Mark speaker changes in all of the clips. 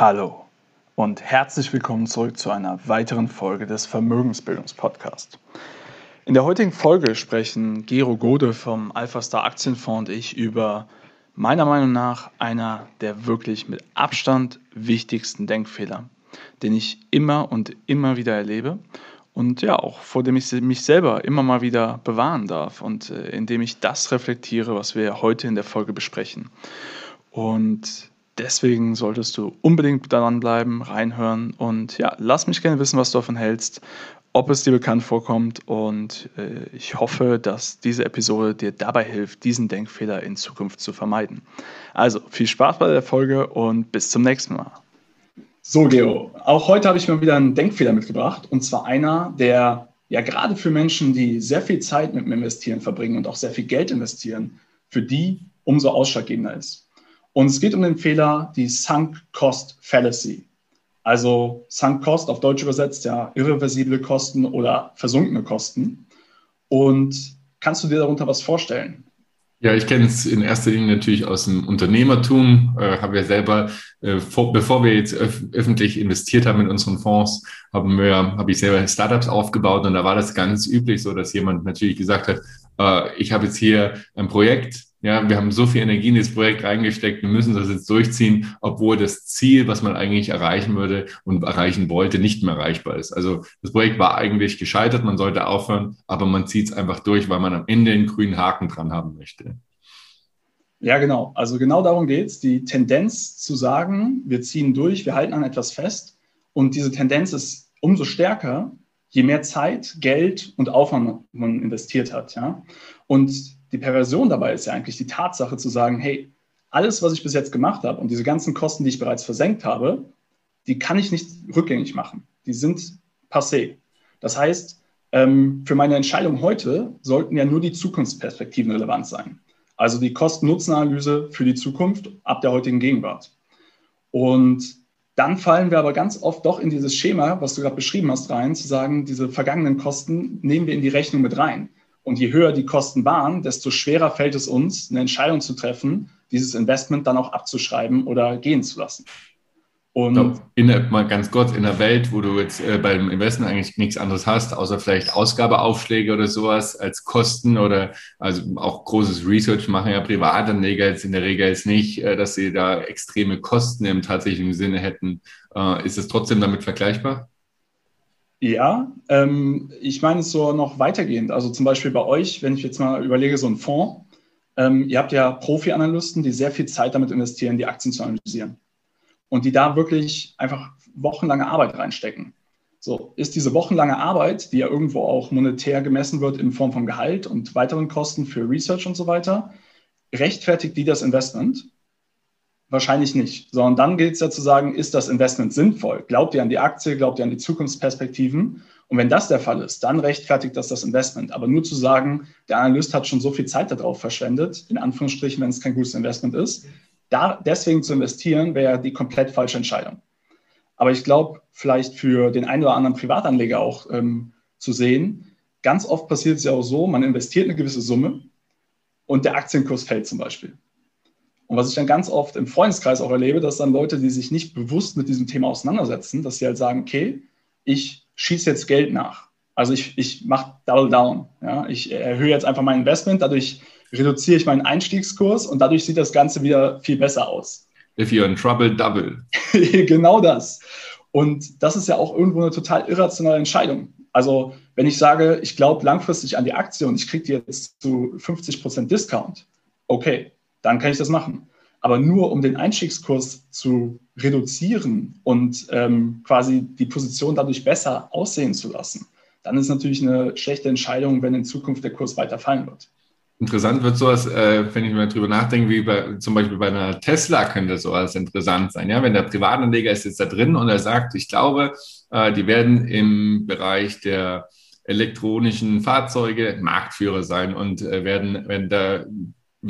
Speaker 1: Hallo und herzlich willkommen zurück zu einer weiteren Folge des Vermögensbildungspodcasts. In der heutigen Folge sprechen Gero Gode vom Alpha Star Aktienfonds und ich über meiner Meinung nach einer der wirklich mit Abstand wichtigsten Denkfehler, den ich immer und immer wieder erlebe und ja auch vor dem ich mich selber immer mal wieder bewahren darf und äh, indem ich das reflektiere, was wir heute in der Folge besprechen. Und deswegen solltest du unbedingt dranbleiben, reinhören und ja, lass mich gerne wissen, was du davon hältst, ob es dir bekannt vorkommt und äh, ich hoffe, dass diese Episode dir dabei hilft, diesen Denkfehler in Zukunft zu vermeiden. Also viel Spaß bei der Folge und bis zum nächsten Mal.
Speaker 2: So, Geo, auch heute habe ich mal wieder einen Denkfehler mitgebracht und zwar einer, der ja gerade für Menschen, die sehr viel Zeit mit dem Investieren verbringen und auch sehr viel Geld investieren, für die umso ausschlaggebender ist. Und es geht um den Fehler, die Sunk Cost Fallacy. Also Sunk Cost auf Deutsch übersetzt, ja, irreversible Kosten oder versunkene Kosten. Und kannst du dir darunter was vorstellen?
Speaker 3: Ja, ich kenne es in erster Linie natürlich aus dem Unternehmertum. Äh, habe ja selber, äh, vor, bevor wir jetzt öf öffentlich investiert haben in unseren Fonds, haben wir, habe ich selber Startups aufgebaut und da war das ganz üblich so, dass jemand natürlich gesagt hat, äh, ich habe jetzt hier ein Projekt, ja, wir haben so viel Energie in das Projekt reingesteckt, wir müssen das jetzt durchziehen, obwohl das Ziel, was man eigentlich erreichen würde und erreichen wollte, nicht mehr erreichbar ist. Also das Projekt war eigentlich gescheitert, man sollte aufhören, aber man zieht es einfach durch, weil man am Ende einen grünen Haken dran haben möchte.
Speaker 2: Ja, genau. Also genau darum geht es. Die Tendenz zu sagen, wir ziehen durch, wir halten an etwas fest. Und diese Tendenz ist umso stärker, je mehr Zeit, Geld und Aufwand man investiert hat. Ja? Und die Perversion dabei ist ja eigentlich die Tatsache zu sagen, hey, alles, was ich bis jetzt gemacht habe und diese ganzen Kosten, die ich bereits versenkt habe, die kann ich nicht rückgängig machen. Die sind passé. Das heißt, ähm, für meine Entscheidung heute sollten ja nur die Zukunftsperspektiven relevant sein. Also die Kosten-Nutzen-Analyse für die Zukunft ab der heutigen Gegenwart. Und dann fallen wir aber ganz oft doch in dieses Schema, was du gerade beschrieben hast, rein, zu sagen, diese vergangenen Kosten nehmen wir in die Rechnung mit rein. Und je höher die Kosten waren, desto schwerer fällt es uns, eine Entscheidung zu treffen, dieses Investment dann auch abzuschreiben oder gehen zu lassen.
Speaker 3: Und in der, mal ganz kurz, in der Welt, wo du jetzt äh, beim Investment eigentlich nichts anderes hast, außer vielleicht Ausgabeaufschläge oder sowas als Kosten oder also auch großes Research machen ja Privatanleger jetzt in der Regel jetzt nicht, äh, dass sie da extreme Kosten im tatsächlichen Sinne hätten. Äh, ist es trotzdem damit vergleichbar?
Speaker 2: Ja, ähm, ich meine es so noch weitergehend. Also zum Beispiel bei euch, wenn ich jetzt mal überlege, so ein Fonds, ähm, ihr habt ja Profi-Analysten, die sehr viel Zeit damit investieren, die Aktien zu analysieren. Und die da wirklich einfach wochenlange Arbeit reinstecken. So, ist diese wochenlange Arbeit, die ja irgendwo auch monetär gemessen wird in Form von Gehalt und weiteren Kosten für Research und so weiter, rechtfertigt die das Investment? Wahrscheinlich nicht, sondern dann gilt es ja zu sagen, ist das Investment sinnvoll? Glaubt ihr an die Aktie, glaubt ihr an die Zukunftsperspektiven? Und wenn das der Fall ist, dann rechtfertigt das das Investment. Aber nur zu sagen, der Analyst hat schon so viel Zeit darauf verschwendet, in Anführungsstrichen, wenn es kein gutes Investment ist, da deswegen zu investieren, wäre die komplett falsche Entscheidung. Aber ich glaube, vielleicht für den einen oder anderen Privatanleger auch ähm, zu sehen, ganz oft passiert es ja auch so, man investiert eine gewisse Summe und der Aktienkurs fällt zum Beispiel. Und was ich dann ganz oft im Freundeskreis auch erlebe, dass dann Leute, die sich nicht bewusst mit diesem Thema auseinandersetzen, dass sie halt sagen, okay, ich schieße jetzt Geld nach. Also ich, ich mache Double Down. Ja? Ich erhöhe jetzt einfach mein Investment, dadurch reduziere ich meinen Einstiegskurs und dadurch sieht das Ganze wieder viel besser aus.
Speaker 3: If you're in trouble, double.
Speaker 2: genau das. Und das ist ja auch irgendwo eine total irrationale Entscheidung. Also wenn ich sage, ich glaube langfristig an die Aktie und ich kriege die jetzt zu 50% Discount, okay, dann kann ich das machen. Aber nur um den Einstiegskurs zu reduzieren und ähm, quasi die Position dadurch besser aussehen zu lassen, dann ist natürlich eine schlechte Entscheidung, wenn in Zukunft der Kurs weiter fallen wird.
Speaker 3: Interessant wird sowas, äh, wenn ich mal drüber nachdenke, wie bei, zum Beispiel bei einer Tesla könnte sowas interessant sein. Ja, wenn der Privatanleger ist jetzt da drin und er sagt, ich glaube, äh, die werden im Bereich der elektronischen Fahrzeuge Marktführer sein und äh, werden, werden da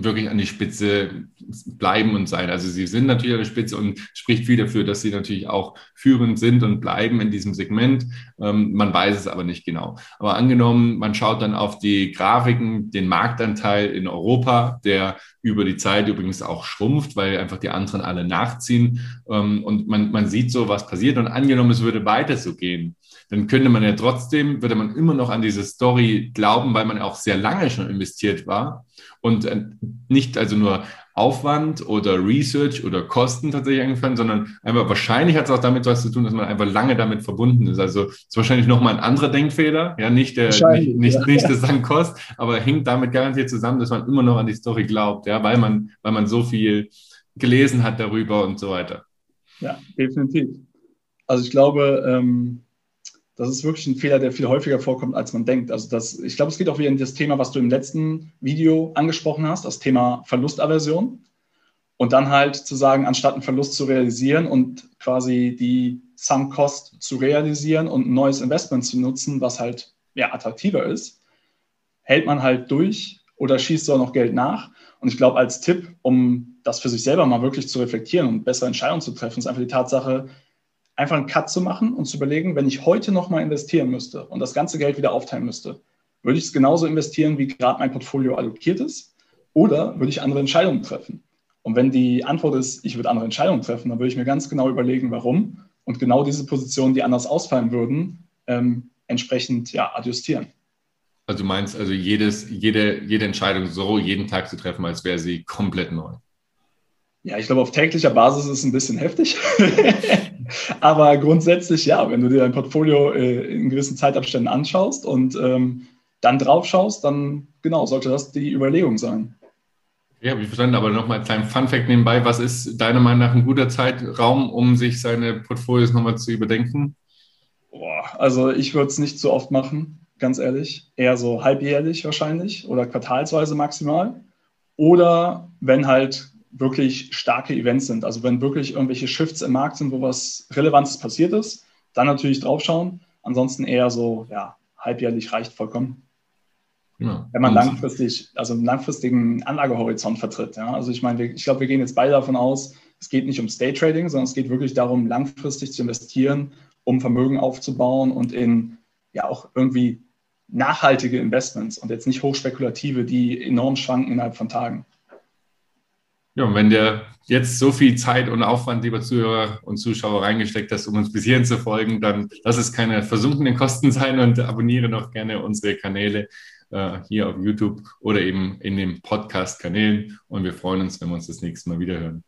Speaker 3: wirklich an die Spitze bleiben und sein. Also sie sind natürlich an der Spitze und spricht viel dafür, dass sie natürlich auch führend sind und bleiben in diesem Segment. Ähm, man weiß es aber nicht genau. Aber angenommen, man schaut dann auf die Grafiken, den Marktanteil in Europa, der über die Zeit übrigens auch schrumpft, weil einfach die anderen alle nachziehen. Ähm, und man, man sieht so, was passiert. Und angenommen, es würde weiter so gehen, dann könnte man ja trotzdem, würde man immer noch an diese Story glauben, weil man auch sehr lange schon investiert war und äh, nicht also nur Aufwand oder Research oder Kosten tatsächlich eingefallen, sondern einfach wahrscheinlich hat es auch damit was zu tun, dass man einfach lange damit verbunden ist. Also es ist wahrscheinlich nochmal ein anderer Denkfehler, ja, nicht der nicht, nicht, ja. nicht das an Kost, aber hängt damit garantiert zusammen, dass man immer noch an die Story glaubt, ja, weil man, weil man so viel gelesen hat darüber und so weiter.
Speaker 2: Ja, definitiv. Also ich glaube, ähm, das ist wirklich ein Fehler, der viel häufiger vorkommt, als man denkt. Also das, ich glaube, es geht auch wieder in das Thema, was du im letzten Video angesprochen hast, das Thema Verlustaversion. Und dann halt zu sagen, anstatt einen Verlust zu realisieren und quasi die Sunk Cost zu realisieren und ein neues Investment zu nutzen, was halt ja, attraktiver ist, hält man halt durch oder schießt so noch Geld nach. Und ich glaube, als Tipp, um das für sich selber mal wirklich zu reflektieren und bessere Entscheidungen zu treffen, ist einfach die Tatsache, einfach einen Cut zu machen und zu überlegen, wenn ich heute nochmal investieren müsste und das ganze Geld wieder aufteilen müsste, würde ich es genauso investieren, wie gerade mein Portfolio allokiert ist, oder würde ich andere Entscheidungen treffen? Und wenn die Antwort ist, ich würde andere Entscheidungen treffen, dann würde ich mir ganz genau überlegen, warum und genau diese Positionen, die anders ausfallen würden, ähm, entsprechend ja, adjustieren.
Speaker 3: Also du meinst also jedes, jede, jede Entscheidung so jeden Tag zu treffen, als wäre sie komplett neu.
Speaker 2: Ja, ich glaube, auf täglicher Basis ist es ein bisschen heftig. Aber grundsätzlich, ja, wenn du dir dein Portfolio äh, in gewissen Zeitabständen anschaust und ähm, dann drauf schaust, dann genau, sollte das die Überlegung sein.
Speaker 3: Ja, habe ich verstanden, aber nochmal ein kleinen Fun-Fact nebenbei. Was ist deiner Meinung nach ein guter Zeitraum, um sich seine Portfolios nochmal zu überdenken?
Speaker 2: Boah, also ich würde es nicht so oft machen, ganz ehrlich. Eher so halbjährlich wahrscheinlich oder quartalsweise maximal. Oder wenn halt wirklich starke Events sind. Also wenn wirklich irgendwelche Shifts im Markt sind, wo was Relevantes passiert ist, dann natürlich draufschauen. Ansonsten eher so, ja, halbjährlich reicht vollkommen. Ja. Wenn man langfristig, also einen langfristigen Anlagehorizont vertritt. Ja. Also ich meine, ich glaube, wir gehen jetzt beide davon aus, es geht nicht um State Trading, sondern es geht wirklich darum, langfristig zu investieren, um Vermögen aufzubauen und in ja auch irgendwie nachhaltige Investments und jetzt nicht hochspekulative, die enorm schwanken innerhalb von Tagen.
Speaker 3: Ja, und wenn der jetzt so viel Zeit und Aufwand, lieber Zuhörer und Zuschauer, reingesteckt hast, um uns bis hierhin zu folgen, dann lass es keine versunkenen Kosten sein und abonniere noch gerne unsere Kanäle äh, hier auf YouTube oder eben in den Podcast-Kanälen. Und wir freuen uns, wenn wir uns das nächste Mal wieder hören.